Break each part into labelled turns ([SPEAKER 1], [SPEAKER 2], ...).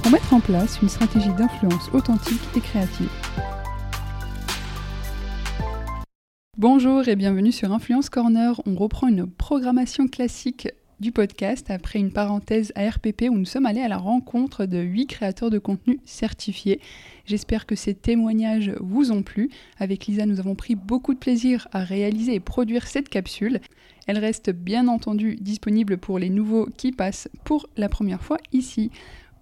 [SPEAKER 1] pour mettre en place une stratégie d'influence authentique et créative. Bonjour et bienvenue sur Influence Corner. On reprend une programmation classique du podcast après une parenthèse à RPP où nous sommes allés à la rencontre de 8 créateurs de contenu certifiés. J'espère que ces témoignages vous ont plu. Avec Lisa, nous avons pris beaucoup de plaisir à réaliser et produire cette capsule. Elle reste bien entendu disponible pour les nouveaux qui passent pour la première fois ici.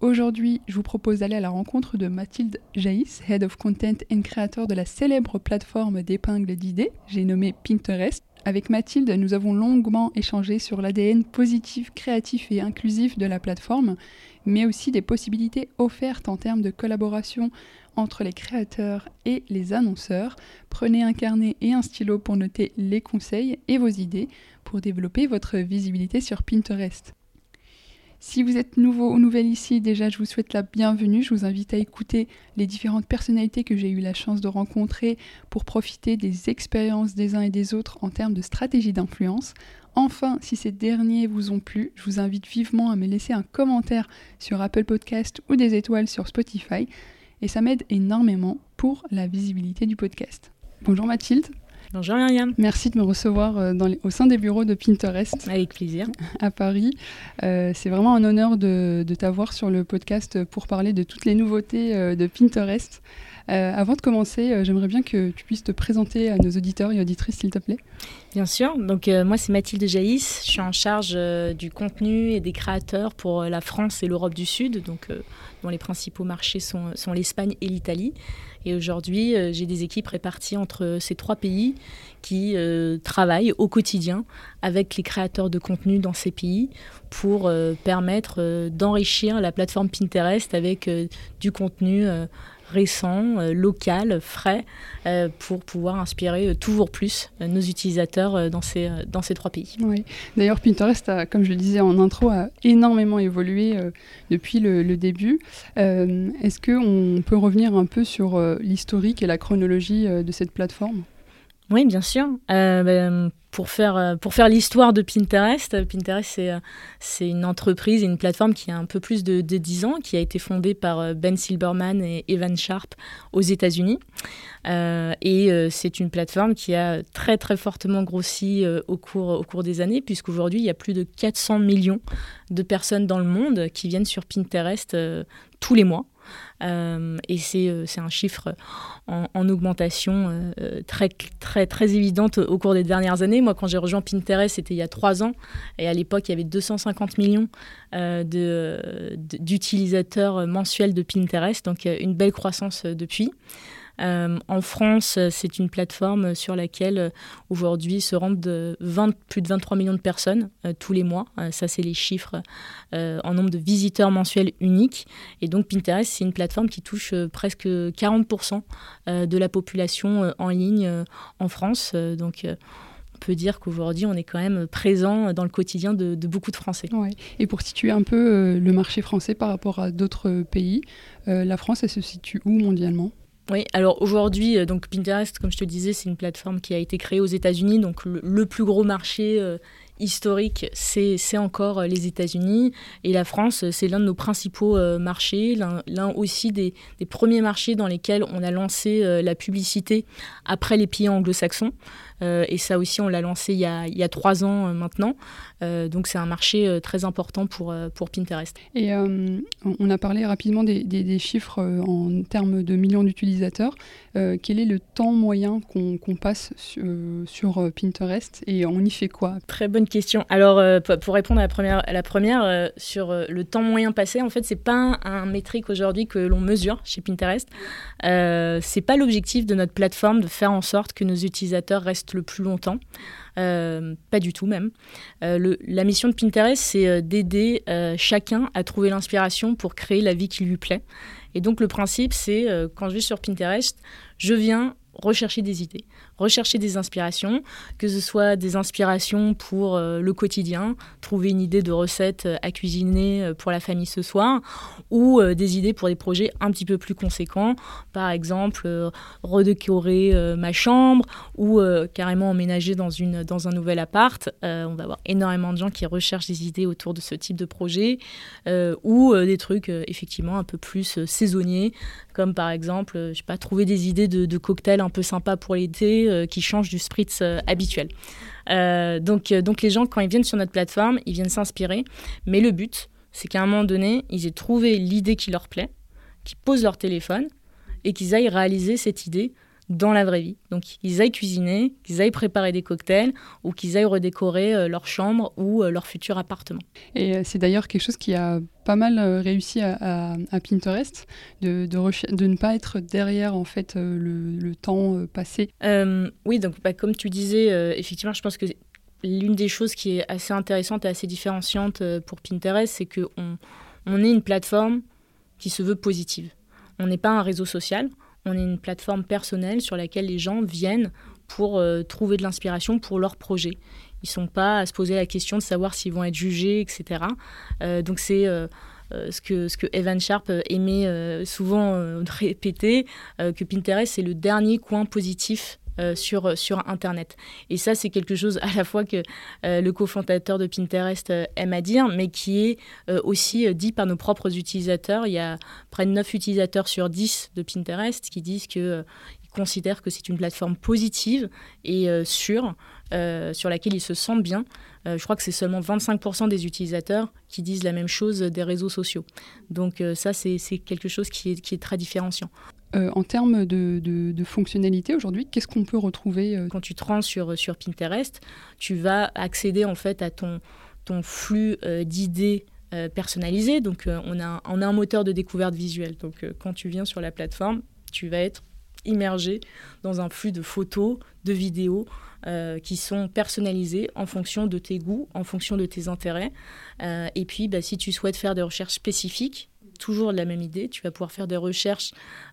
[SPEAKER 1] Aujourd'hui, je vous propose d'aller à la rencontre de Mathilde Jaïs, Head of Content and Creator de la célèbre plateforme d'épingles d'idées, j'ai nommé Pinterest. Avec Mathilde, nous avons longuement échangé sur l'ADN positif, créatif et inclusif de la plateforme, mais aussi des possibilités offertes en termes de collaboration entre les créateurs et les annonceurs. Prenez un carnet et un stylo pour noter les conseils et vos idées pour développer votre visibilité sur Pinterest. Si vous êtes nouveau ou nouvelle ici, déjà je vous souhaite la bienvenue. Je vous invite à écouter les différentes personnalités que j'ai eu la chance de rencontrer pour profiter des expériences des uns et des autres en termes de stratégie d'influence. Enfin, si ces derniers vous ont plu, je vous invite vivement à me laisser un commentaire sur Apple Podcast ou des étoiles sur Spotify. Et ça m'aide énormément pour la visibilité du podcast. Bonjour Mathilde.
[SPEAKER 2] Bonjour Myriam.
[SPEAKER 1] Merci de me recevoir euh, au sein des bureaux de Pinterest.
[SPEAKER 2] Avec plaisir.
[SPEAKER 1] À Paris. Euh, c'est vraiment un honneur de, t'avoir sur le podcast pour parler de toutes les nouveautés euh, de Pinterest. avant de commencer, j'aimerais bien que tu puisses te présenter à nos auditeurs et auditrices, s'il te plaît.
[SPEAKER 2] Bien sûr. Donc moi, c'est Mathilde Jaïs. Je suis en charge du contenu et des créateurs pour la France et l'Europe du Sud, donc dont les principaux marchés sont, sont l'Espagne et l'Italie. Et aujourd'hui, euh, j'ai des équipes réparties entre ces trois pays qui euh, travaillent au quotidien avec les créateurs de contenu dans ces pays pour euh, permettre d'enrichir la plateforme Pinterest avec du contenu récent, local, frais, pour pouvoir inspirer toujours plus nos utilisateurs dans ces, dans ces trois pays.
[SPEAKER 1] Oui. D'ailleurs, Pinterest, a, comme je le disais en intro, a énormément évolué depuis le, le début. Est-ce qu'on peut revenir un peu sur l'historique et la chronologie de cette plateforme?
[SPEAKER 2] Oui, bien sûr. Euh, ben, pour faire, euh, pour faire l'histoire de Pinterest, Pinterest, c'est, euh, c'est une entreprise et une plateforme qui a un peu plus de, de 10 ans, qui a été fondée par Ben Silberman et Evan Sharp aux États-Unis. et c'est une plateforme qui a très, très fortement grossi au, cours, au cours des années, puisqu'aujourd'hui, il y a plus de 400 millions de personnes dans le monde qui viennent sur Pinterest tous les mois. Euh, et euh, c'est un chiffre en, augmentation euh, très, très, très évidente au cours des dernières années. Moi, quand j'ai rejoint Pinterest, c'était il y a trois ans. Et à l'époque, il y avait 250 millions d'utilisateurs mensuels de Pinterest. Donc, une belle croissance depuis. Euh, en France, c'est une plateforme sur laquelle euh, aujourd'hui se rendent plus de 23 millions de personnes euh, tous les mois. ça, c'est les chiffres en nombre de visiteurs mensuels uniques. Et donc Pinterest, c'est une plateforme qui touche presque 40% de la population en ligne en France. donc on peut dire qu'aujourd'hui, on est quand même présent dans le quotidien de, beaucoup de Français.
[SPEAKER 1] Et pour situer un peu le marché français par rapport à d'autres pays, la France, elle se situe où mondialement?
[SPEAKER 2] Oui, alors aujourd'hui, euh, donc Pinterest, comme je te disais, c'est une plateforme qui a été créée aux États-Unis, donc le, plus gros marché euh, historique, c'est encore euh, les États-Unis. Et la France, c'est l'un de nos principaux marchés, l'un aussi des, premiers marchés dans lesquels on a lancé la publicité après les pays anglo-saxons. Et ça aussi, on l'a lancé il y, a, trois ans maintenant. Euh, donc c'est un marché très important pour, pour Pinterest.
[SPEAKER 1] Et on a parlé rapidement des, des, chiffres en termes de millions d'utilisateurs. quel est le temps moyen qu'on passe sur, Pinterest et on y fait quoi?
[SPEAKER 2] Très bonne question. Alors pour répondre à la première, à la première sur le temps moyen passé, en fait c'est pas un, métrique aujourd'hui que l'on mesure chez Pinterest. c'est pas l'objectif de notre plateforme de faire en sorte que nos utilisateurs restent reste le plus longtemps. Pas du tout même. la mission de Pinterest, c'est d'aider chacun à trouver l'inspiration pour créer la vie qui lui plaît. Et donc le principe, c'est quand je vais sur Pinterest, je viens rechercher des idées, rechercher des inspirations, que ce soit des inspirations pour euh, le quotidien, trouver une idée de recette euh, à cuisiner euh, pour la famille ce soir, ou des idées pour des projets un petit peu plus conséquents, par exemple redécorer ma chambre ou carrément emménager dans, une, dans un nouvel appart. on va avoir énormément de gens qui recherchent des idées autour de ce type de projet, ou des trucs effectivement un peu plus saisonniers, comme par exemple, je sais pas, trouver des idées de, cocktails un peu sympas pour l'été, euh, qui change du spritz euh, habituel. Euh, donc, donc les gens, quand ils viennent sur notre plateforme, ils viennent s'inspirer. Mais le but, c'est qu'à un moment donné, ils aient trouvé l'idée qui leur plaît, qu'ils posent leur téléphone et qu'ils aillent réaliser cette idée dans la vraie vie. Donc qu'ils aillent cuisiner, qu'ils aillent préparer des cocktails ou qu'ils aillent redécorer euh, leur chambre ou euh, leur futur appartement.
[SPEAKER 1] Et euh, c'est d'ailleurs quelque chose qui a pas mal réussi à, Pinterest, de, de, ne pas être derrière en fait le, temps passé.
[SPEAKER 2] oui, donc bah, comme tu disais, effectivement, je pense que l'une des choses qui est assez intéressante et assez différenciante pour Pinterest, c'est qu'on on est une plateforme qui se veut positive. On n'est pas un réseau social on est une plateforme personnelle sur laquelle les gens viennent pour euh, trouver de l'inspiration pour leur projet. Ils ne sont pas à se poser la question de savoir s'ils vont être jugés, etc. Euh, donc c'est euh, ce, que, ce que Evan Sharp aimait souvent répéter, que Pinterest c'est le dernier coin positif euh, sur, Internet. Et ça, c'est quelque chose à la fois que euh, le cofondateur de Pinterest euh, aime à dire, mais qui est aussi dit par nos propres utilisateurs. Il y a près de 9 utilisateurs sur 10 de Pinterest qui disent que considèrent que c'est une plateforme positive et sûre sur laquelle ils se sentent bien. je crois que c'est seulement 25% des utilisateurs qui disent la même chose des réseaux sociaux. Donc ça, c'est quelque chose qui est, qui est très différenciant.
[SPEAKER 1] Euh, en termes de, fonctionnalité aujourd'hui, qu'est-ce qu'on peut retrouver
[SPEAKER 2] euh Quand tu te rends sur, sur Pinterest, tu vas accéder en fait à ton, flux euh, d'idées personnalisées. Donc on, a, on a un moteur de découverte visuelle. Donc quand tu viens sur la plateforme, tu vas être immergé dans un flux de photos, de vidéos qui sont personnalisées en fonction de tes goûts, en fonction de tes intérêts. et puis, bah, si tu souhaites faire des recherches spécifiques, toujours la même idée. Tu vas pouvoir faire des recherches,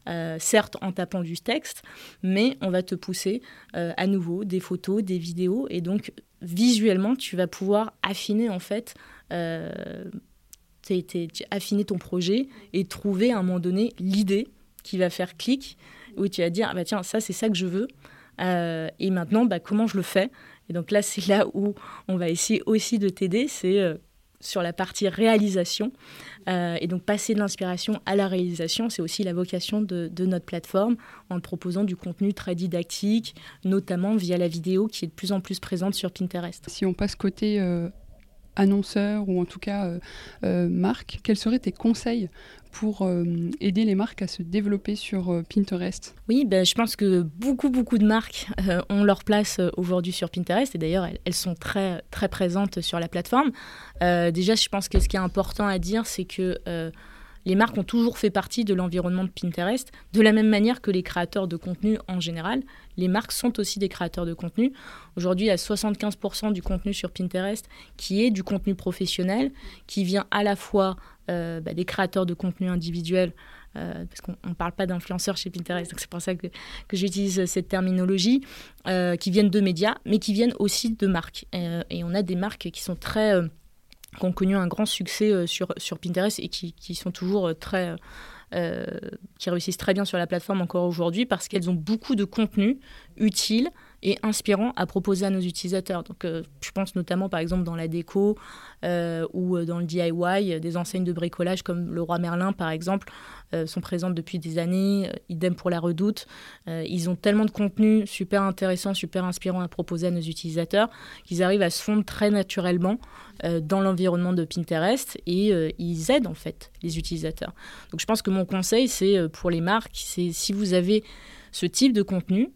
[SPEAKER 2] euh, certes en tapant du texte, mais on va te pousser euh, à nouveau des photos, des vidéos, et donc visuellement, tu vas pouvoir affiner en fait. Euh, affiner ton projet et trouver à un moment donné l'idée qui va faire clic, où tu vas dire, ah bah tiens, ça c'est ça que je veux, et maintenant, bah, comment je le fais? Et donc là, c'est là où on va essayer aussi de t'aider, c'est sur la partie réalisation. Euh, et donc passer de l'inspiration à la réalisation, c'est aussi la vocation de, notre plateforme en proposant du contenu très didactique, notamment via la vidéo qui est de plus en plus présente sur Pinterest.
[SPEAKER 1] Si on passe côté euh, annonceur ou en tout cas euh, euh, marque, quels seraient tes conseils pour euh, aider les marques à se développer sur Pinterest?
[SPEAKER 2] Oui, ben, je pense que beaucoup, beaucoup de marques ont leur place aujourd'hui sur Pinterest et d'ailleurs elles, sont très, très présentes sur la plateforme. déjà, je pense que ce qui est important à dire, c'est que les marques ont toujours fait partie de l'environnement de Pinterest, de la même manière que les créateurs de contenu en général. Les marques sont aussi des créateurs de contenu. Aujourd'hui, il y a 75% du contenu sur Pinterest qui est du contenu professionnel, qui vient à la fois euh, bah, des créateurs de contenu individuels, euh, parce qu'on ne parle pas d'influenceurs chez Pinterest, donc c'est pour ça que, j'utilise cette terminologie, euh, qui viennent de médias, mais qui viennent aussi de marques. et on a des marques qui sont très qui ont connu un grand succès euh, sur, Pinterest et euh. Euh, qui réussissent très bien sur la plateforme encore aujourd'hui parce qu'elles ont beaucoup de contenu utile et inspirant à proposer à nos utilisateurs. Je pense notamment par exemple dans la déco ou dans le DIY, des enseignes de bricolage comme le Roi Merlin par exemple sont présentes depuis des années. idem pour la Redoute. ils ont tellement de contenu super intéressant, super inspirant à proposer à nos utilisateurs qu'ils arrivent à se fondre très naturellement euh, dans l'environnement de Pinterest et euh, ils aident en fait les utilisateurs. Donc je pense que mon conseil, c'est euh, pour les marques, c'est si vous avez ce type de contenu,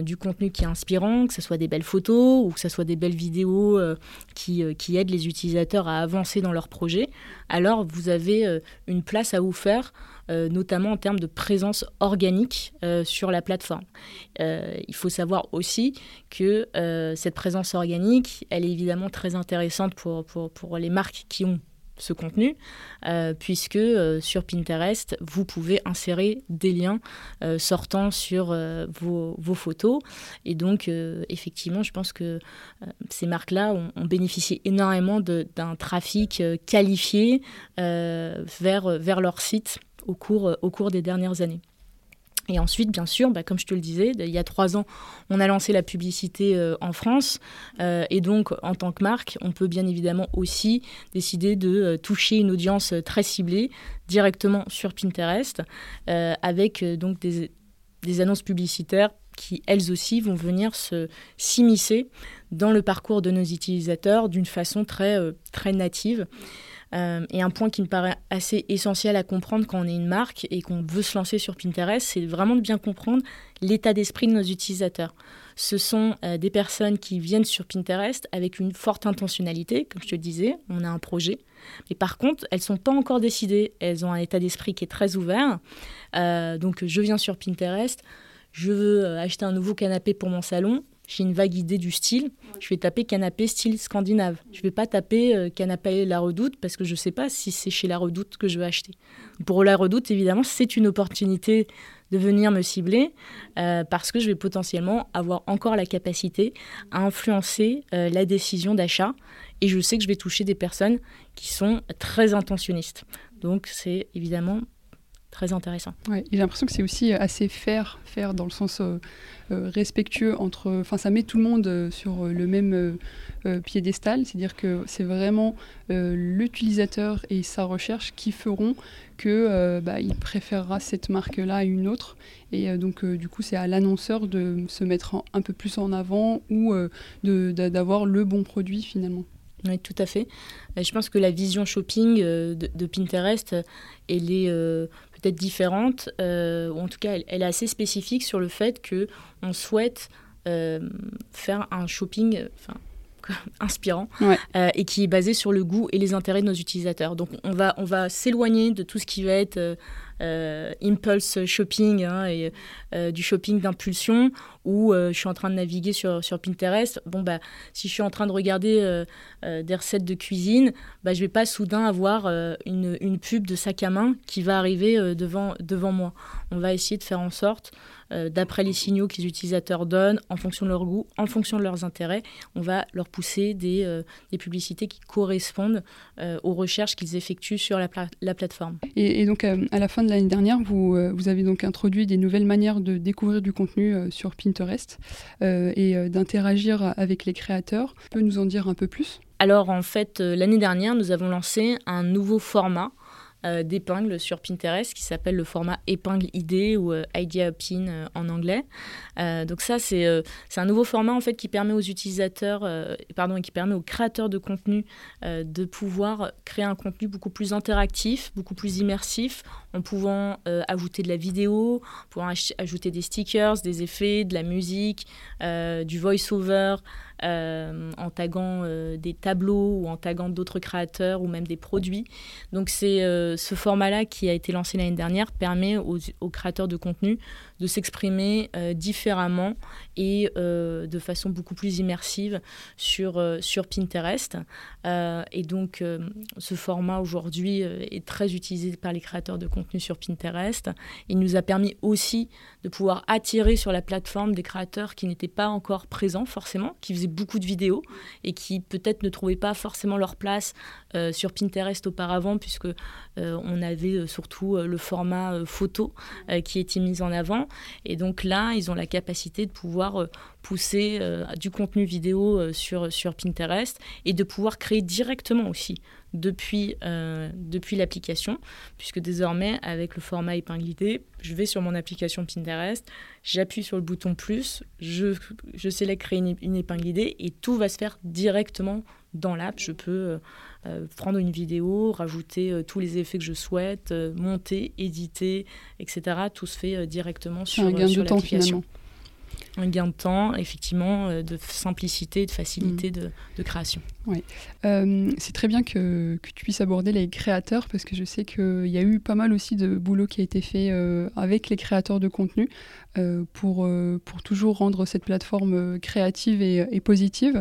[SPEAKER 2] du contenu qui est inspirant, que ce soit des belles photos ou que ce soit des belles vidéos qui, qui aident les utilisateurs à avancer dans leur projet, alors vous avez une place à vous faire euh, notamment en termes de présence organique euh, sur la plateforme. Euh, il faut savoir aussi que cette présence organique, elle est évidemment très intéressante pour, pour, pour les marques qui ont ce contenu, puisque sur Pinterest, vous pouvez insérer des liens sortant sur vos, photos. Et donc, effectivement, je pense que ces marques-là ont, ont, bénéficié énormément d'un trafic qualifié vers, leur site euh, au cours des dernières années. Et ensuite, bien sûr, bah, comme je te le disais, il y a trois ans, on a lancé la publicité euh, en France. Euh, et donc, en tant que marque, on peut bien évidemment aussi décider de toucher une audience très ciblée directement sur Pinterest, avec donc des, des, annonces publicitaires qui, elles aussi, vont venir se s'immiscer dans le parcours de nos utilisateurs d'une façon très, très native. Euh, et un point qui me paraît assez essentiel à comprendre quand on est une marque et qu'on veut se lancer sur Pinterest, c'est vraiment de bien comprendre l'état d'esprit de nos utilisateurs. Ce sont euh, des personnes qui viennent sur Pinterest avec une forte intentionnalité, comme je te disais, on a un projet. Mais par contre, elles ne sont pas encore décidées, elles ont un état d'esprit qui est très ouvert. Euh, donc je viens sur Pinterest, je veux acheter un nouveau canapé pour mon salon, j'ai une vague idée du style, je vais taper canapé style scandinave. Je ne vais pas taper euh, canapé La Redoute parce que je ne sais pas si c'est chez La Redoute que je vais acheter. Pour La Redoute, évidemment, c'est une opportunité de venir me cibler euh, parce que je vais potentiellement avoir encore la capacité à influencer euh, la décision d'achat et je sais que je vais toucher des personnes qui sont très intentionnistes. Donc c'est évidemment très intéressant.
[SPEAKER 1] Ouais, j'ai l'impression que c'est aussi assez faire, faire dans le sens euh, euh, respectueux entre. Enfin, ça met tout le monde euh, sur le même piédestal, c'est-à-dire que c'est vraiment l'utilisateur et sa recherche qui feront que bah, il préférera cette marque-là à une autre. Et donc, du coup, c'est à l'annonceur de se mettre un peu plus en avant ou d'avoir le bon produit finalement.
[SPEAKER 2] Oui, tout à fait. Je pense que la vision shopping de, Pinterest, elle est peut-être différente, euh, ou en tout cas, elle, est assez spécifique sur le fait que on souhaite euh, faire un shopping, inspirant euh, et qui est basé sur le goût et les intérêts de nos utilisateurs. Donc on va, on va s'éloigner de tout ce qui va être impulse shopping hein, et du shopping d'impulsion où je suis en train de naviguer sur, sur Pinterest. Bon, bah, si je suis en train de regarder des recettes de cuisine, bah, je vais pas soudain avoir une, une, pub de sac à main qui va arriver devant, devant moi. On va essayer de faire en sorte euh, d'après les signaux que les utilisateurs donnent, en fonction de leur goût, en fonction de leurs intérêts, on va leur pousser des, euh, publicités qui correspondent euh, aux recherches qu'ils effectuent sur la, plateforme.
[SPEAKER 1] Et, donc, à la fin de l'année dernière, vous, vous avez donc introduit des nouvelles manières de découvrir du contenu sur Pinterest et d'interagir avec les créateurs. Tu peux nous en dire un peu plus?
[SPEAKER 2] Alors en fait, l'année dernière, nous avons lancé un nouveau format euh, d'épingles sur Pinterest qui s'appelle le format épingle ID ou euh, Idea Pin euh, en anglais. donc ça, c'est un nouveau format en fait qui permet aux utilisateurs, pardon, et qui permet aux créateurs de contenu de pouvoir créer un contenu beaucoup plus interactif, beaucoup plus immersif, en pouvant ajouter de la vidéo, en pouvant ajouter des stickers, des effets, de la musique, du voice-over. Euh, en taguant euh, des tableaux ou en taguant d'autres créateurs ou même des produits. Donc c'est euh, ce format-là qui a été lancé l'année dernière permet aux, créateurs de contenu de s'exprimer différemment et de façon beaucoup plus immersive sur, sur Pinterest. et donc ce format aujourd'hui est très utilisé par les créateurs de contenu sur Pinterest. Il nous a permis aussi de pouvoir attirer sur la plateforme des créateurs qui n'étaient pas encore présents forcément, qui faisaient beaucoup de vidéos et qui peut-être ne trouvaient pas forcément leur place euh, sur Pinterest auparavant, puisque euh, on avait euh, surtout le format photo qui était mis en avant. Et donc là, ils ont la capacité de pouvoir pousser du contenu vidéo sur, sur Pinterest et de pouvoir créer directement aussi depuis, l'application, puisque désormais, avec le format épinglité, je vais sur mon application Pinterest, j'appuie sur le bouton plus, je, je créer une, une épingle et tout va se faire directement dans l'app. Je peux euh, prendre une vidéo, rajouter euh, tous les effets que je souhaite, euh, monter, éditer, etc. Tout se fait directement sur,
[SPEAKER 1] un gain de temps finalement.
[SPEAKER 2] Un gain de temps, effectivement, de simplicité, de facilité mm. de, création.
[SPEAKER 1] Oui. c'est très bien que, que, tu puisses aborder les créateurs parce que je sais qu'il y a eu pas mal aussi de boulot qui a été fait avec les créateurs de contenu pour, pour toujours rendre cette plateforme créative et, positive,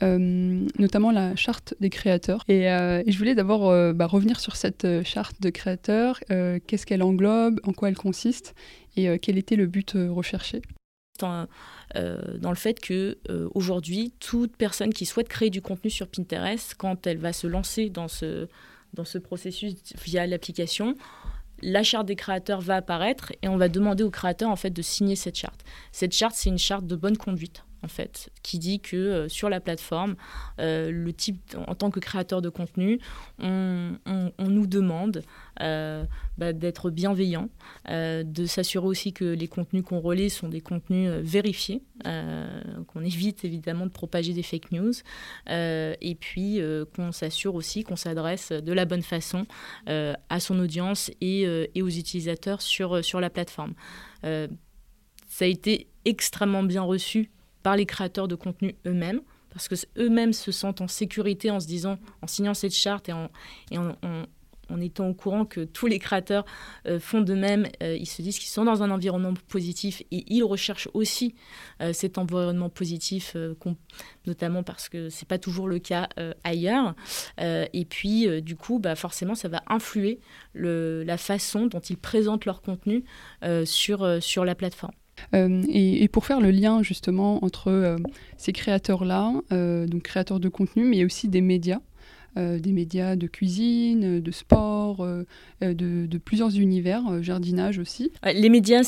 [SPEAKER 1] notamment la charte des créateurs. Et, et je voulais d'abord bah, revenir sur cette charte de créateurs, qu'est-ce qu'elle englobe, en quoi elle consiste et euh, quel était le but euh, recherché?
[SPEAKER 2] Dans, euh, dans, le fait que aujourd'hui toute personne qui souhaite créer du contenu sur Pinterest, quand elle va se lancer dans ce, dans ce processus via l'application, la charte des créateurs va apparaître et on va demander aux créateurs en fait de signer cette charte. Cette charte, c'est une charte de bonne conduite en fait, qui dit que euh, sur la plateforme, euh, le type, en tant que créateur de contenu, on, nous demande euh, bah, d'être bienveillant, de s'assurer aussi que les contenus qu'on relaie sont des contenus vérifiés, qu'on évite évidemment de propager des fake news, et puis qu'on s'assure aussi qu'on s'adresse de la bonne façon à son audience et, et, aux utilisateurs sur, sur la plateforme. ça a été extrêmement bien reçu par les créateurs de contenu eux-mêmes, parce que eux-mêmes se sentent en sécurité en se disant, en signant cette charte et en, étant au courant que tous les créateurs euh, font de même, euh, ils se disent qu'ils sont dans un environnement positif et ils recherchent aussi euh, cet environnement positif, notamment parce que c'est pas toujours le cas ailleurs. et puis, du coup, bah, forcément, ça va influer la façon dont ils présentent leur contenu sur la plateforme.
[SPEAKER 1] Euh, et, pour faire le lien justement entre euh, ces créateurs-là, euh, donc créateurs de contenu, mais aussi des médias, des médias de cuisine, de sport, de, plusieurs univers, jardinage aussi.
[SPEAKER 2] Les médias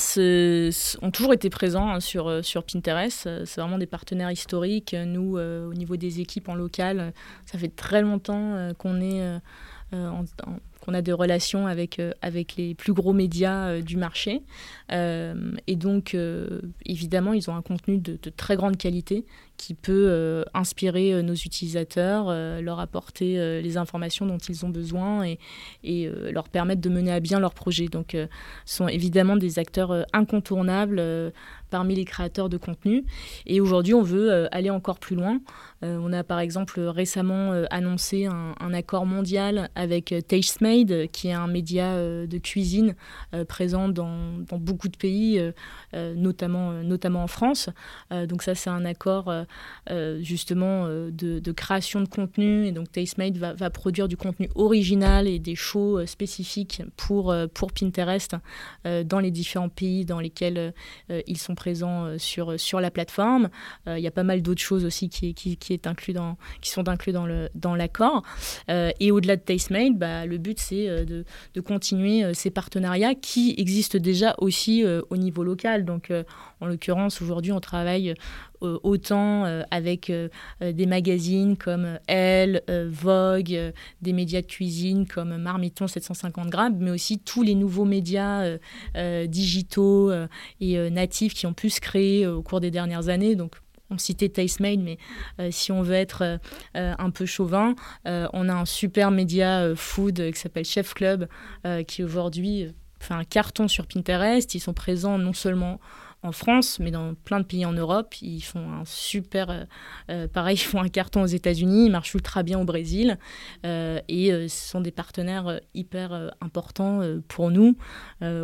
[SPEAKER 2] ont toujours été présents hein, sur, sur Pinterest. C'est vraiment des partenaires historiques. Nous, au niveau des équipes en local, ça fait très longtemps qu'on est en, on a des relations avec, euh, les plus gros médias euh, du marché. Euh, et donc, évidemment, ils ont un contenu de, très grande qualité qui peut inspirer nos utilisateurs, leur apporter les informations dont ils ont besoin et, leur permettre de mener à bien leur projet. Donc, ce sont évidemment des acteurs incontournables parmi les créateurs de contenu. Et aujourd'hui, on veut aller encore plus loin. on a par exemple récemment annoncé un, accord mondial avec Tastemade qui est un média euh, de cuisine euh, présent dans, beaucoup de pays, euh, notamment, notamment en France. donc ça, c'est un accord justement de, création de contenu. Et donc Tastemade va, produire du contenu original et des shows spécifiques pour, pour Pinterest dans les différents pays dans lesquels ils sont présents sur, sur la plateforme. Il y a pas mal d'autres choses aussi qui, qui, qui, est inclus dans, qui sont inclus dans l'accord. Dans et au-delà de Tastemade, bah, le but, c'est euh, de, continuer euh, ces partenariats qui existent déjà aussi euh, au niveau local. Donc, en l'occurrence, aujourd'hui, on travaille autant avec des magazines comme Elle, Vogue, des médias de cuisine comme Marmiton 750 grammes, mais aussi tous les nouveaux médias digitaux et natifs qui ont pu se créer au cours des dernières années. Donc on citait Tastemade, mais euh, si on veut être euh, euh, un peu chauvin, on a un super média food qui s'appelle Chef Club, qui aujourd'hui fait un carton sur Pinterest. Ils sont présents non seulement en France, mais dans plein de pays en Europe. Ils font un super. Euh, euh, pareil, ils font un carton aux États-Unis, ils marchent ultra bien au Brésil. Euh, et ce sont des partenaires hyper importants pour nous.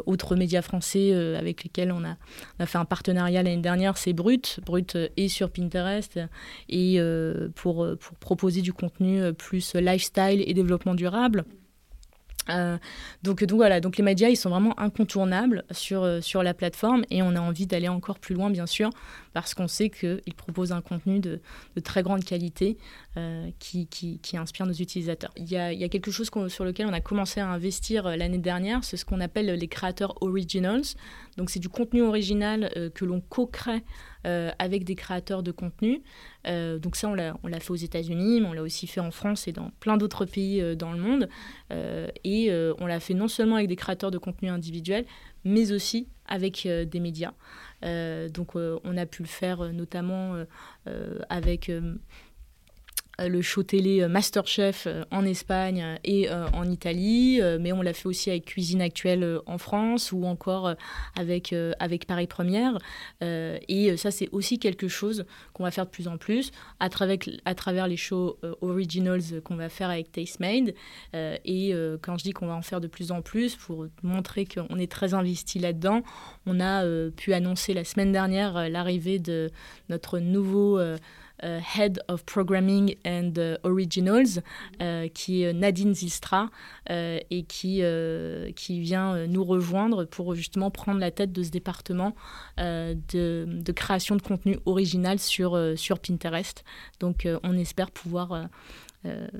[SPEAKER 2] autres médias français avec lesquels on a, fait un partenariat l'année dernière, c'est Brut. Brut est sur Pinterest et pour, pour proposer du contenu plus lifestyle et développement durable. Euh, donc, donc voilà, donc les médias ils sont vraiment incontournables sur, euh, sur la plateforme et on a envie d'aller encore plus loin bien sûr parce qu'on sait qu'ils proposent un contenu de, très grande qualité euh, qui, qui, inspire nos utilisateurs. Il y a, il y a quelque chose sur lequel on a commencé à investir l'année dernière, c'est ce qu'on appelle les créateurs originals. Donc c'est du contenu original que l'on co-crée euh, avec des créateurs de contenu. Euh, donc ça, on l'a fait aux États-Unis, mais on l'a aussi fait en France et dans plein d'autres pays euh, dans le monde. et on l'a fait non seulement avec des créateurs de contenu individuels, mais aussi avec des médias. donc on a pu le faire notamment avec le show télé Masterchef en Espagne et en Italie, mais on l'a fait aussi avec Cuisine Actuelle en France ou encore avec, avec Paris Première. et ça, c'est aussi quelque chose qu'on va faire de plus en plus à travers, à travers les shows originals qu'on va faire avec Tastemade. et quand je dis qu'on va en faire de plus en plus, pour montrer qu'on est très investi là-dedans, on a pu annoncer la semaine dernière l'arrivée de notre nouveau euh, euh, Head of Programming and euh, Originals, qui est Nadine Zistra, et qui, qui vient nous rejoindre pour justement prendre la tête de ce département de, création de contenu original sur, sur Pinterest. Donc on espère pouvoir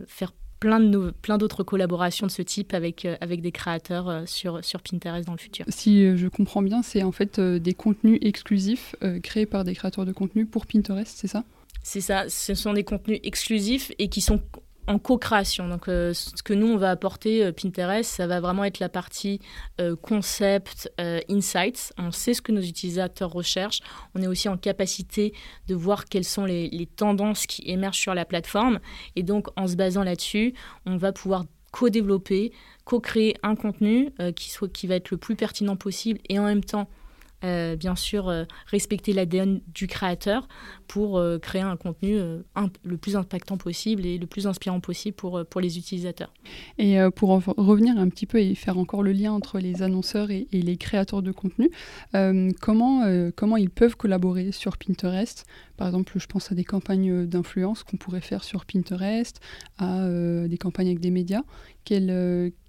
[SPEAKER 2] faire plein, de plein d'autres collaborations de ce type avec, euh, avec des créateurs euh, sur, sur Pinterest dans le futur.
[SPEAKER 1] Si euh, je comprends bien, c'est en fait des contenus exclusifs créés par des créateurs de contenu pour Pinterest, c'est ça?
[SPEAKER 2] C'est ça, ce sont des contenus exclusifs et qui sont en co-création. Donc, euh, ce que nous, on va apporter, euh, Pinterest, ça va vraiment être la partie euh, concept, insights. On sait ce que nos utilisateurs recherchent. On est aussi en capacité de voir quelles sont les, les tendances qui émergent sur la plateforme. Et donc, en se basant là-dessus, on va pouvoir co-développer, co-créer un contenu qui, soit, qui va être le plus pertinent possible et en même temps euh, bien sûr, euh, respecter l'ADN du créateur pour euh, créer un contenu le plus impactant possible et le plus inspirant possible pour, pour les utilisateurs.
[SPEAKER 1] Et pour revenir un petit peu et faire encore le lien entre les annonceurs et, les créateurs de contenu, comment, comment ils peuvent collaborer sur Pinterest? Par exemple, je pense à des campagnes d'influence qu'on pourrait faire sur Pinterest, à des campagnes avec des médias.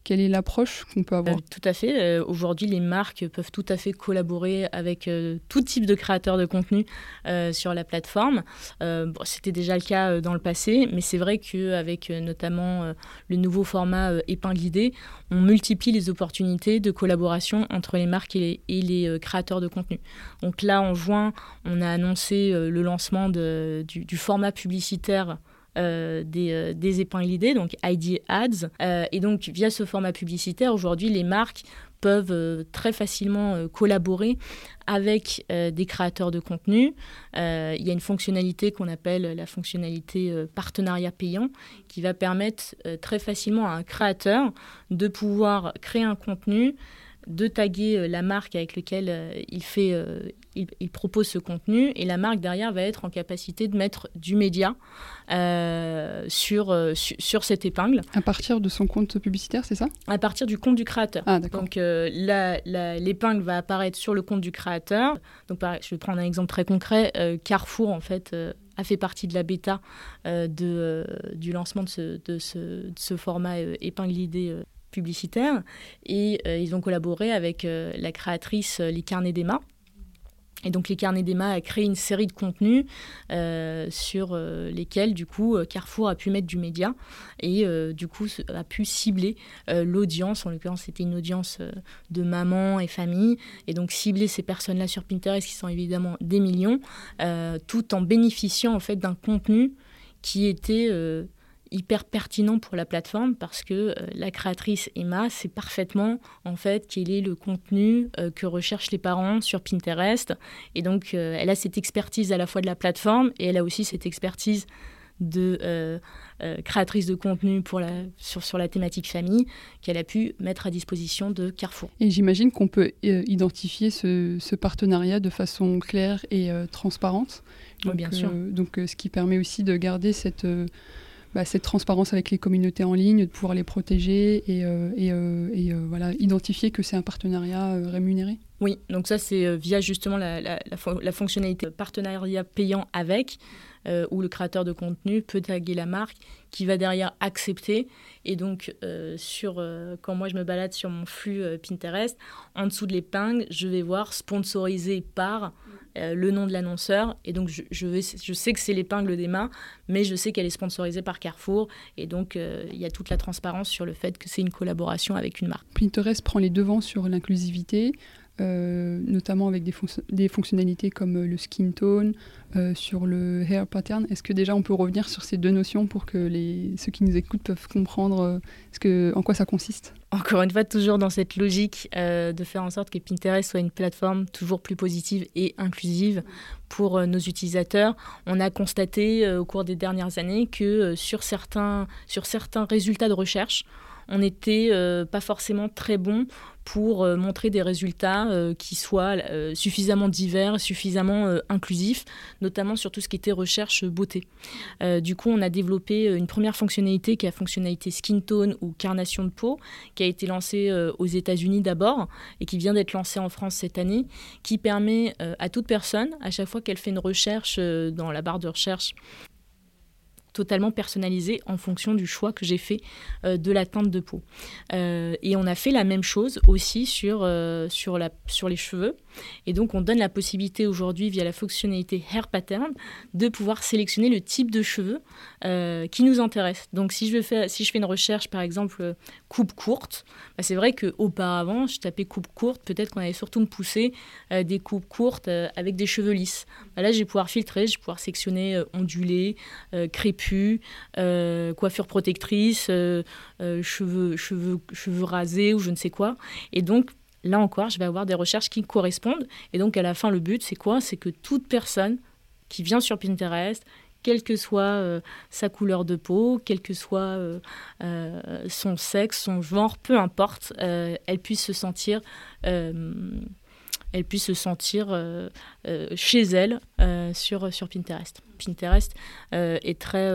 [SPEAKER 1] Quelle est l'approche qu'on peut avoir
[SPEAKER 2] euh, Tout à fait. Euh, aujourd'hui, les marques peuvent tout à fait collaborer avec euh, tout type de créateurs de contenu sur la plateforme. C'était déjà le cas dans le passé, mais c'est vrai qu'avec notamment le nouveau format épingle idée, on multiplie les opportunités de collaboration entre les marques et les, créateurs de contenu. Donc là, en juin, on a annoncé le lancement du format publicitaire euh, des, euh, des, épingles idées, donc ID Ads. Euh, et donc, via ce format publicitaire, aujourd'hui, les marques peuvent très facilement collaborer avec des créateurs de contenu. il y a une fonctionnalité qu'on appelle la fonctionnalité partenariat payant qui va permettre très facilement à un créateur de pouvoir créer un contenu de taguer euh, la marque avec laquelle euh, il, fait, euh, il, propose ce contenu et la marque derrière va être en capacité de mettre du média sur, sur, cette épingle.
[SPEAKER 1] À partir de son compte publicitaire, c'est ça?
[SPEAKER 2] À partir du compte du créateur.
[SPEAKER 1] Ah,
[SPEAKER 2] Donc l'épingle va apparaître sur le compte du créateur. Donc je vais prendre un exemple très concret. Carrefour, en fait, a fait partie de la bêta de, du lancement de ce, de ce, de ce format épingle idée publicitaire. Et euh, ils ont collaboré avec euh, la créatrice euh, Les Carnets d'Emma. Et donc les carnets d'Emma a créé une série de contenus sur lesquels du coup Carrefour a pu mettre du média et du coup a pu cibler l'audience. En l'occurrence c'était une audience de maman et famille et donc cibler ces personnes-là sur Pinterest qui sont évidemment des millions, tout en bénéficiant en fait d'un contenu qui était hyper pertinent pour la plateforme parce que euh, la créatrice Emma sait parfaitement en fait quel est le contenu euh, que recherchent les parents sur Pinterest et donc euh, elle a cette expertise à la fois de la plateforme et elle a aussi cette expertise de créatrice de contenu pour la, sur, sur la thématique famille qu'elle a pu mettre à disposition de Carrefour.
[SPEAKER 1] Et j'imagine qu'on peut identifier ce, ce, partenariat de façon claire et transparente.
[SPEAKER 2] oui, bien sûr.
[SPEAKER 1] donc ce qui permet aussi de garder cette bah, cette transparence avec les communautés en ligne, de pouvoir les protéger et, euh, euh, euh, voilà, identifier que c'est un partenariat rémunéré
[SPEAKER 2] Oui, donc ça c'est via justement la, la, fonctionnalité partenariat payant avec, où le créateur de contenu peut taguer la marque qui va derrière accepter. Et donc, sur, quand moi je me balade sur mon flux Pinterest, en dessous de l'épingle, je vais voir sponsorisé par euh, le nom de l'annonceur. Et donc, je, je, sais que c'est l'épingle d'Emma, mais je sais qu'elle est sponsorisée par Carrefour. Et donc, euh, il y a toute la transparence sur le fait que c'est une collaboration avec une marque.
[SPEAKER 1] Pinterest prend les devants sur l'inclusivité. Notamment avec des, fonctionnalités comme le skin tone, sur le hair pattern. Est-ce que déjà on peut revenir sur ces deux notions pour que ceux qui nous écoutent peuvent comprendre ce que, en quoi ça consiste?
[SPEAKER 2] Encore une fois, toujours dans cette logique euh, de faire en sorte que Pinterest soit une plateforme toujours plus positive et inclusive pour euh, nos utilisateurs. On a constaté euh, au cours des dernières années que sur, certains, sur certains résultats de recherche, on n'était pas forcément très bon pour euh, montrer des résultats euh, qui soient euh, suffisamment divers, suffisamment inclusifs, notamment sur tout ce qui était recherche beauté. du coup, on a développé une première fonctionnalité qui est la fonctionnalité skin tone ou carnation de peau, qui a été lancée aux États-Unis d'abord et qui vient d'être lancée en France cette année, qui permet à toute personne, à chaque fois qu'elle fait une recherche dans la barre de recherche, totalement personnalisé en fonction du choix que j'ai fait euh, de la teinte de peau. Euh, et on a fait la même chose aussi sur, euh, les cheveux. Et donc on donne la possibilité aujourd'hui via la fonctionnalité Hair Pattern de pouvoir sélectionner le type de cheveux qui nous intéresse. Donc si je, fais, une recherche par exemple coupe courte, bah, c'est vrai qu'auparavant je tapais coupe courte, peut-être qu'on allait surtout me pousser des coupes courtes avec des cheveux lisses. Bah, là je vais pouvoir filtrer, je vais pouvoir sectionner ondulé, crépus euh, coiffure protectrice, euh, euh, cheveux, cheveux, cheveux rasés ou je ne sais quoi. Et donc, là encore, je vais avoir des recherches qui correspondent. Et donc, à la fin, le but, c'est quoi? C'est que toute personne qui vient sur Pinterest, quelle que soit sa couleur de peau, quel que soit son sexe, son genre, peu importe, elle puisse se sentir elle puisse se sentir euh, euh, chez elle euh, sur, sur Pinterest. Pinterest est, très,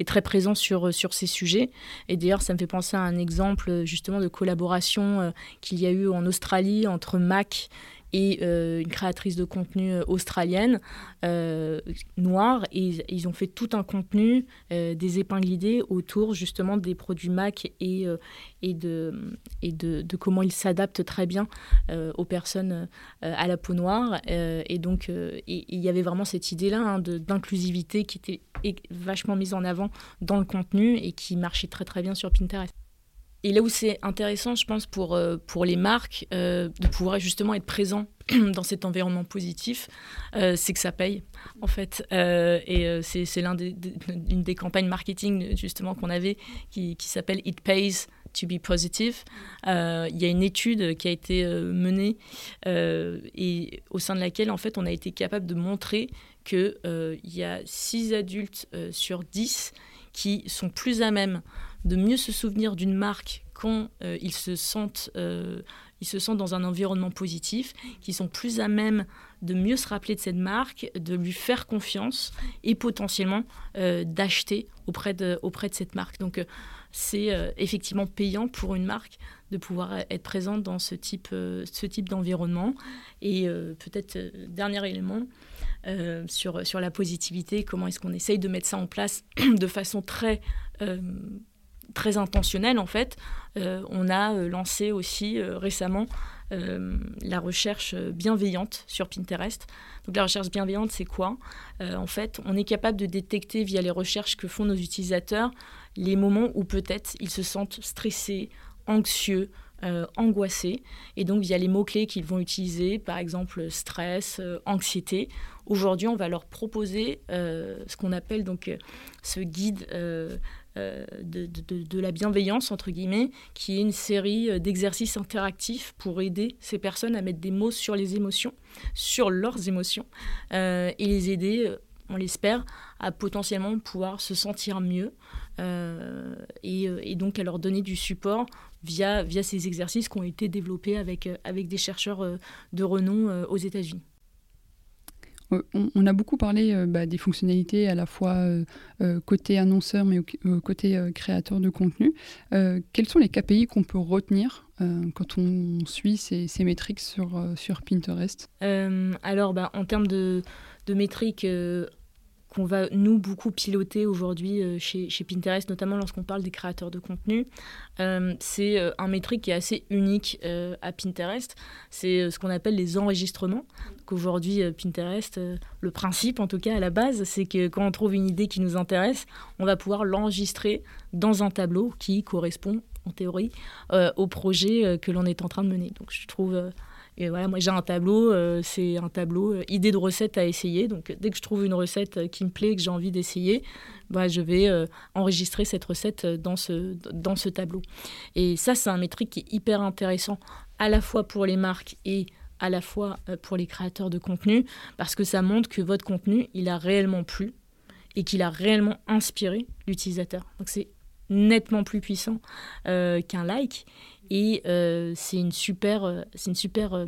[SPEAKER 2] est très présent sur, sur ces sujets. Et d'ailleurs, ça me fait penser à un exemple justement de collaboration qu'il y a eu en Australie entre Mac et euh, une créatrice de contenu euh, australienne, euh, noire, et ils ont fait tout un contenu, des épingles idées autour justement des produits MAC et, et, de, et de, comment ils s'adaptent très bien aux personnes à la peau noire. et donc, il y avait vraiment cette idée-là hein, d'inclusivité qui était vachement mise en avant dans le contenu et qui marchait très très bien sur Pinterest. Et là où c'est intéressant, je pense, pour, euh, pour les marques, euh, de pouvoir justement être présent dans cet environnement positif, euh, c'est que ça paye, en fait. et c'est l'une des, campagnes marketing, justement, qu'on avait, qui, qui s'appelle It Pays to be positive. Il y a une étude qui a été menée et au sein de laquelle, en fait, on a été capable de montrer qu'il y a 6 adultes sur 10 qui sont plus à même de mieux se souvenir d'une marque quand euh, ils, se sentent, euh, ils dans un environnement positif, qui sont plus à même de mieux se rappeler de cette marque, de lui faire confiance et potentiellement euh, d'acheter auprès de, cette marque. Donc c'est effectivement payant pour une marque de pouvoir être présente dans ce type, d'environnement. Et peut-être dernier élément, sur, sur la positivité, comment est-ce qu'on essaye de mettre ça en place de façon très très intentionnel en fait. Euh, on a euh, lancé aussi euh, récemment la recherche bienveillante sur Pinterest. Donc la recherche bienveillante, c'est quoi? En fait, on est capable de détecter via les recherches que font nos utilisateurs les moments où peut-être ils se sentent stressés, anxieux, angoissés. Et donc, via les mots-clés qu'ils vont utiliser, par exemple stress, anxiété, aujourd'hui, on va leur proposer ce qu'on appelle donc ce guide euh, de, de, la bienveillance, entre guillemets, qui est une série euh, d'exercices interactifs pour aider ces personnes à mettre des mots sur les émotions, sur leurs émotions, euh, et les aider, on l'espère, à potentiellement pouvoir se sentir mieux, et, et, donc à leur donner du support via, via ces exercices qui ont été développés avec, avec des chercheurs de renom aux États-Unis.
[SPEAKER 1] On, a beaucoup parlé euh, bah, des fonctionnalités à la fois euh, euh, côté annonceur mais côté créateur de contenu. quels sont les KPI qu'on peut retenir quand on suit ces, métriques sur, Pinterest?
[SPEAKER 2] Alors, bah, en termes de métriques qu'on va nous beaucoup piloter aujourd'hui euh, chez, Pinterest, notamment lorsqu'on parle des créateurs de contenu. Euh, c'est euh, un métrique qui est assez unique à Pinterest. C'est ce qu'on appelle les enregistrements. Aujourd'hui, Pinterest, le principe en tout cas à la base, c'est que quand on trouve une idée qui nous intéresse, on va pouvoir l'enregistrer dans un tableau qui correspond en théorie au projet que l'on est en train de mener. Donc je trouve Et voilà, moi j'ai un tableau, c'est un tableau idée de recette à essayer. Donc dès que je trouve une recette qui me plaît, que j'ai envie d'essayer, bah, je vais enregistrer cette recette dans ce, dans ce tableau. Et ça, c'est un métrique qui est hyper intéressant à la fois pour les marques et à la fois pour les créateurs de contenu, parce que ça montre que votre contenu, il a réellement plu et qu'il a réellement inspiré l'utilisateur. Donc c'est nettement plus puissant euh, qu'un like et euh, c'est une super, euh, c'est une super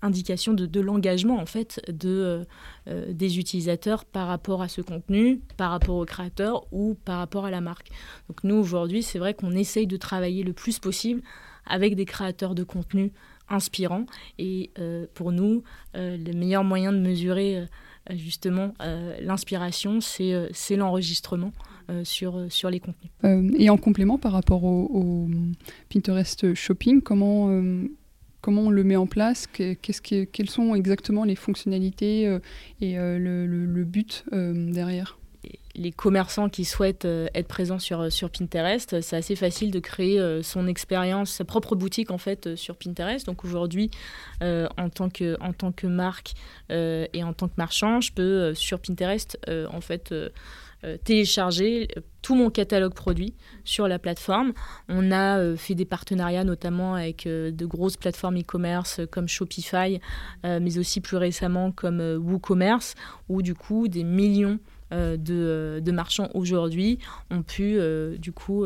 [SPEAKER 2] indication de, l'engagement en fait de, des utilisateurs par rapport à ce contenu, par rapport au créateur ou par rapport à la marque. Donc nous aujourd'hui c'est vrai qu'on essaye de travailler le plus possible avec des créateurs de contenu inspirants et pour nous le meilleur moyen de mesurer justement l'inspiration c'est l'enregistrement euh, sur, euh, sur les contenus.
[SPEAKER 1] Euh, et en complément par rapport au, Pinterest Shopping, comment, comment on le met en place? Qu'est-ce que, Quelles sont exactement les fonctionnalités et le, le, but derrière?
[SPEAKER 2] Les commerçants qui souhaitent être présents sur, sur Pinterest, c'est assez facile de créer son expérience, sa propre boutique en fait sur Pinterest. Donc aujourd'hui, en, tant que, en tant que marque et en tant que marchand, je peux sur Pinterest en fait euh, télécharger euh, tout mon catalogue produit sur la plateforme. On a euh, fait des partenariats notamment avec de grosses plateformes e-commerce comme Shopify, mais aussi plus récemment comme WooCommerce, où du coup des millions euh, euh, de, marchands aujourd'hui ont pu euh, du coup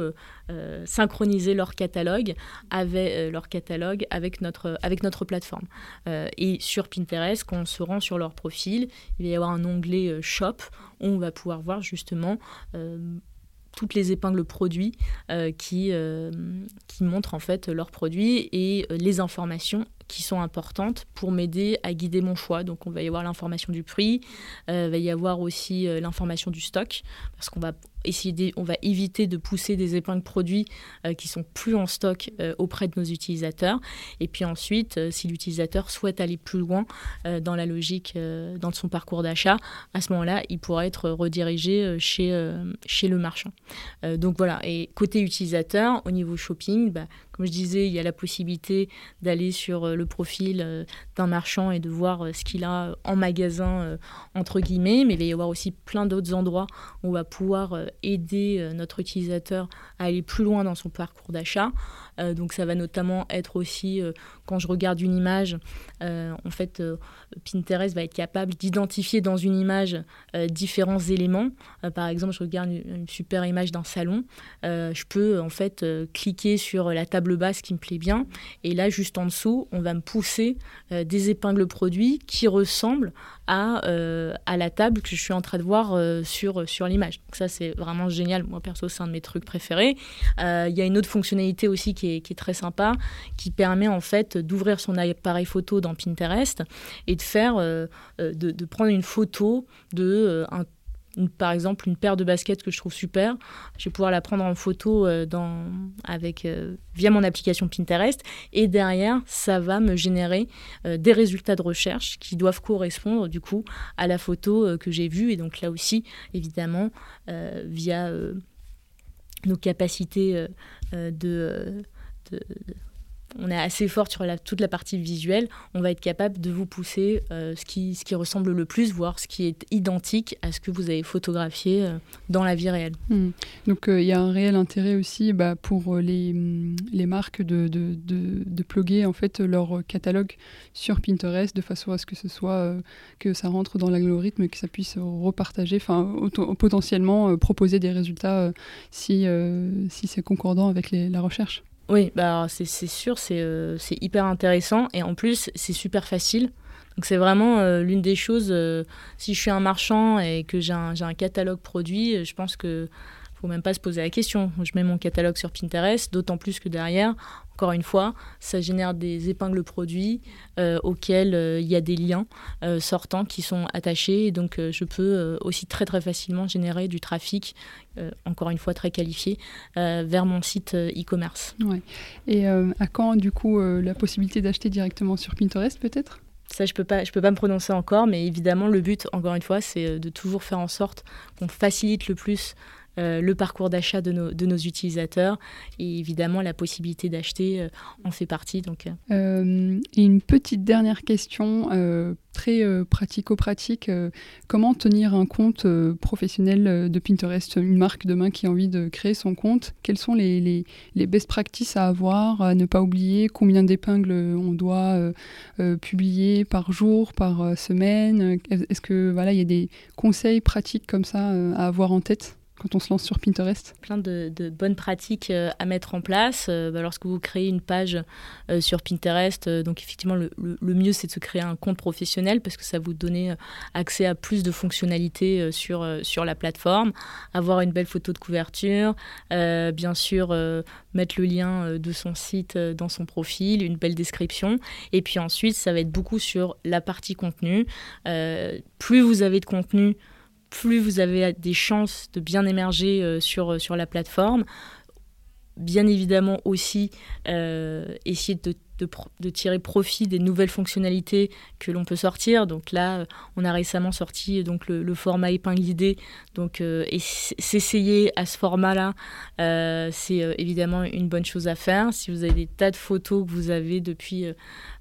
[SPEAKER 2] synchroniser leur catalogue avec leur catalogue avec notre avec notre plateforme. Et sur Pinterest quand on se rend sur leur profil il va y avoir un onglet shop où on va pouvoir voir justement toutes les épingles produits qui, qui montrent en fait leurs produits et les informations qui sont importantes pour m'aider à guider mon choix. Donc on va y avoir l'information du prix, euh, va y avoir aussi euh, l'information du stock, parce qu'on va on va éviter de pousser des épingles produits euh, qui sont plus en stock euh, auprès de nos utilisateurs. Et puis ensuite, euh, si l'utilisateur souhaite aller plus loin dans la logique, dans son parcours d'achat, à ce moment-là, il pourra être redirigé chez, chez le marchand. donc voilà, et côté utilisateur, au niveau shopping, bah, comme je disais, il y a la possibilité d'aller sur le profil d'un marchand et de voir ce qu'il a en magasin, entre guillemets, mais il va y avoir aussi plein d'autres endroits où on va pouvoir aider euh, notre utilisateur à aller plus loin dans son parcours d'achat. Euh, donc ça va notamment être aussi euh, quand je regarde une image, en fait Pinterest va être capable d'identifier dans une image différents éléments. par exemple, je regarde une, super image d'un salon, je peux en fait cliquer sur la table basse qui me plaît bien et là juste en dessous, on va me pousser des épingles produits qui ressemblent à, à la table que je suis en train de voir sur, sur l'image. Donc ça c'est vraiment génial. Moi, perso, c'est un de mes trucs préférés. Euh, il y a une autre fonctionnalité aussi qui est, très sympa, qui permet en fait d'ouvrir son appareil photo dans Pinterest et de faire, euh, euh, de, prendre une photo de un par exemple une paire de baskets que je trouve super, je vais pouvoir la prendre en photo dans, avec, via mon application Pinterest et derrière ça va me générer des résultats de recherche qui doivent correspondre du coup à la photo que j'ai vue et donc là aussi évidemment euh, via euh, nos capacités euh, de, on est assez fort sur toute la partie visuelle, on va être capable de vous pousser ce, qui, ce qui ressemble le plus, voire ce qui est identique à ce que vous avez photographié dans la vie réelle.
[SPEAKER 1] Hmm. Donc il y a un réel intérêt aussi bah, pour les, hmm, les marques de, de, plugger en fait leur catalogue sur Pinterest de façon à ce que ce soit que ça rentre dans l'algorithme et que ça puisse repartager, enfin potentiellement proposer des résultats si, si c'est concordant avec la recherche.
[SPEAKER 2] Oui, bah c'est sûr, euh, c'est hyper intéressant et en plus c'est super facile. Donc c'est vraiment euh, l'une des choses, euh, si je suis un marchand et que j'ai un, un, catalogue produit, je pense que faut même pas se poser la question. Je mets mon catalogue sur Pinterest, d'autant plus que derrière, encore une fois, ça génère des épingles produits euh, auxquels euh, il y a des liens euh, sortants qui sont attachés. Et donc, je peux aussi très très facilement générer du trafic, encore une fois très qualifié, vers mon site e-commerce.
[SPEAKER 1] Ouais. Et à quand, du coup, la possibilité d'acheter directement sur Pinterest, peut-être?
[SPEAKER 2] Ça, je ne peux, pas, je peux pas me prononcer encore, mais évidemment, le but, encore une fois, c'est de toujours faire en sorte qu'on facilite le plus le parcours d'achat de nos, utilisateurs et évidemment la possibilité d'acheter en fait partie. Donc,
[SPEAKER 1] et une petite dernière question très pratico-pratique. comment tenir un compte professionnel de Pinterest, une marque demain qui a envie de créer son compte Quelles sont les, les, best practices à avoir, à ne pas oublier? Combien d'épingles on doit publier par jour, par semaine? Est-ce que voilà, il y a des conseils pratiques comme ça à avoir en tête? Quand on se lance sur Pinterest
[SPEAKER 2] Plein de, bonnes pratiques euh, à mettre en place. Euh, bah, lorsque vous créez une page euh, sur Pinterest, donc effectivement, le, mieux, c'est de se créer un compte professionnel parce que ça vous donne accès à plus de fonctionnalités sur, sur la plateforme. Avoir une belle photo de couverture, bien sûr, mettre le lien de son site dans son profil, une belle description. Et puis ensuite, ça va être beaucoup sur la partie contenu. plus vous avez de contenu, plus vous avez des chances de bien émerger euh, sur, euh, sur la plateforme. Bien évidemment aussi, euh, essayer de de, tirer profit des nouvelles fonctionnalités que l'on peut sortir. Donc là, euh, on a récemment sorti donc le, format épingle. Donc euh, s'essayer à ce format-là, euh, c'est évidemment une bonne chose à faire. Si vous avez des tas de photos que vous avez depuis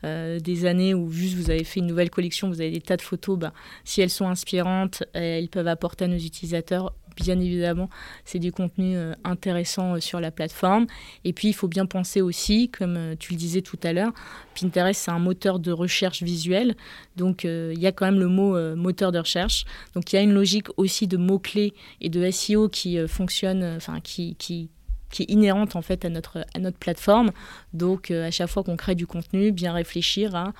[SPEAKER 2] des années ou juste vous avez fait une nouvelle collection, vous avez des tas de photos, bah, si elles sont inspirantes, elles peuvent apporter à nos utilisateurs bien évidemment, c'est du contenu euh, intéressant euh, sur la plateforme. Et puis, il faut bien penser aussi, comme euh, tu le disais tout à Pinterest, c'est un moteur de recherche visuelle. Donc, il y a quand même le mot moteur de recherche. Donc, il y a une logique aussi de mots-clés et de SEO qui fonctionne, enfin, qui, qui est inhérente en fait à notre, à notre plateforme. Donc à chaque fois qu'on crée du contenu, bien réfléchir à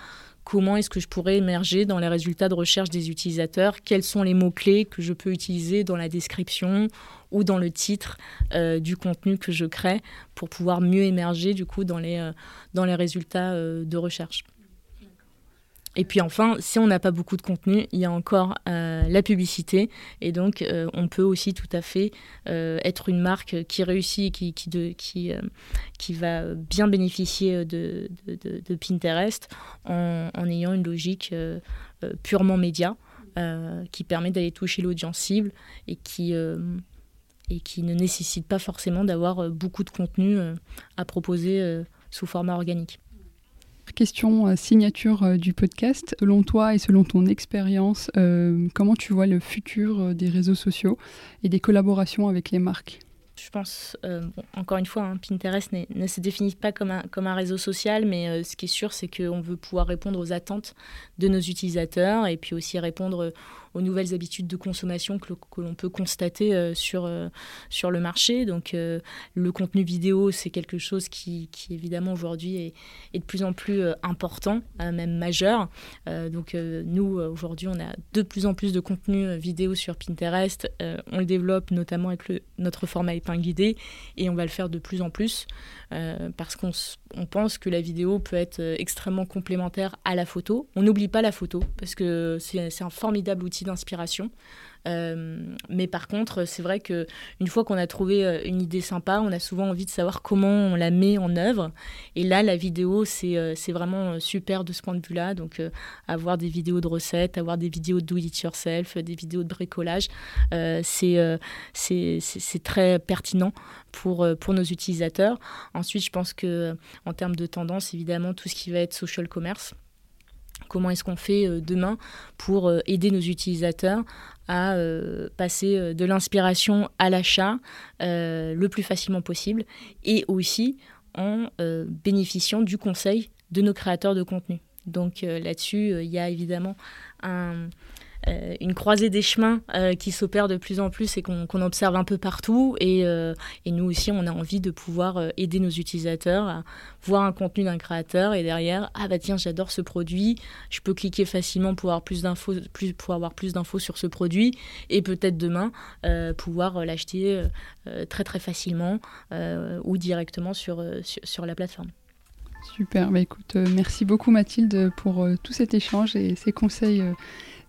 [SPEAKER 2] comment est-ce que je pourrais émerger dans les résultats de recherche des utilisateurs, quels sont les mots-clés que je peux utiliser dans la description ou dans le titre euh, du contenu que je crée pour pouvoir mieux émerger du coup dans les, euh, résultats euh, de recherche? Et puis enfin, si on n'a pas beaucoup de contenu, il y a encore euh, la publicité. Et donc, euh, on peut aussi tout à fait euh, être une marque qui réussit, qui, qui, qui, va bien bénéficier de, Pinterest en, en, ayant une logique purement média qui permet d'aller toucher l'audience cible et qui, et qui ne nécessite pas forcément d'avoir beaucoup de contenu à proposer sous format organique
[SPEAKER 1] question euh, signature euh, du podcast. Selon toi et selon ton expérience, euh, comment tu vois le futur des réseaux sociaux et des collaborations avec les marques?
[SPEAKER 2] Je pense, encore une fois, hein, Pinterest ne se définit pas comme un, comme un réseau social, mais ce qui est sûr, c'est qu'on veut pouvoir répondre aux attentes de nos utilisateurs et puis aussi répondre aux nouvelles habitudes de consommation que, l'on peut constater euh, sur, euh, sur le marché. Donc euh, le contenu vidéo, c'est quelque chose qui, qui évidemment aujourd'hui est, est, de plus en plus important, même majeur. donc nous, aujourd'hui, on a de plus en plus de contenu vidéo sur Pinterest. on le développe notamment avec le, notre format épingle guidé et on va le faire de plus en plus parce qu'on on pense que la vidéo peut être extrêmement complémentaire à la photo. On n'oublie pas la photo parce que c'est un formidable outil d'inspiration. Euh, mais par contre, c'est vrai que une fois qu'on a trouvé euh, une idée sympa, on a souvent envie de savoir comment on la met en œuvre. Et là, la vidéo, c'est euh, c'est vraiment super de ce point de vue-là. Donc, avoir des vidéos de recettes, avoir des vidéos de do it yourself, des vidéos de bricolage, c'est c'est très pertinent pour, pour nos utilisateurs. Ensuite, je pense que en termes de tendance, évidemment, tout ce qui va être social commerce. Comment est-ce qu'on fait euh, demain pour euh, aider nos utilisateurs à euh, passer de l'inspiration à l'achat le plus facilement possible et aussi en bénéficiant du conseil de nos créateurs de contenu. Donc là-dessus, il y a évidemment un, euh, une croisée des chemins euh, qui s'opère de plus en plus et qu'on observe un peu partout. Euh, et, nous aussi, on a envie de pouvoir aider nos utilisateurs à voir un contenu d'un créateur et derrière, ah bah tiens, j'adore ce produit, je peux cliquer facilement pour avoir plus d'infos, pour avoir plus d'infos sur ce produit et peut-être demain pouvoir l'acheter très très facilement ou directement sur, sur, la plateforme.
[SPEAKER 1] Super, bah écoute, merci beaucoup Mathilde pour tout cet échange et ces conseils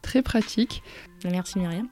[SPEAKER 1] très pratique.
[SPEAKER 2] Merci Myriam.